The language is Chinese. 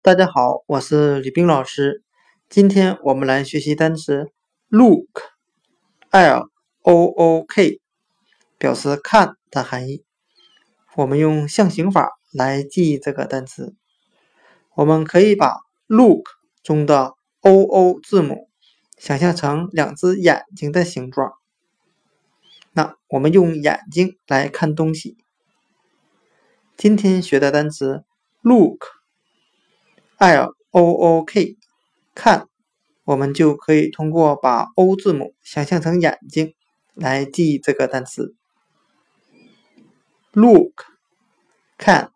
大家好，我是李冰老师。今天我们来学习单词 look，l o o k，表示看的含义。我们用象形法来记忆这个单词。我们可以把 look 中的 o o 字母想象成两只眼睛的形状。那我们用眼睛来看东西。今天学的单词 look Look，看，我们就可以通过把 o 字母想象成眼睛来记忆这个单词。look，看。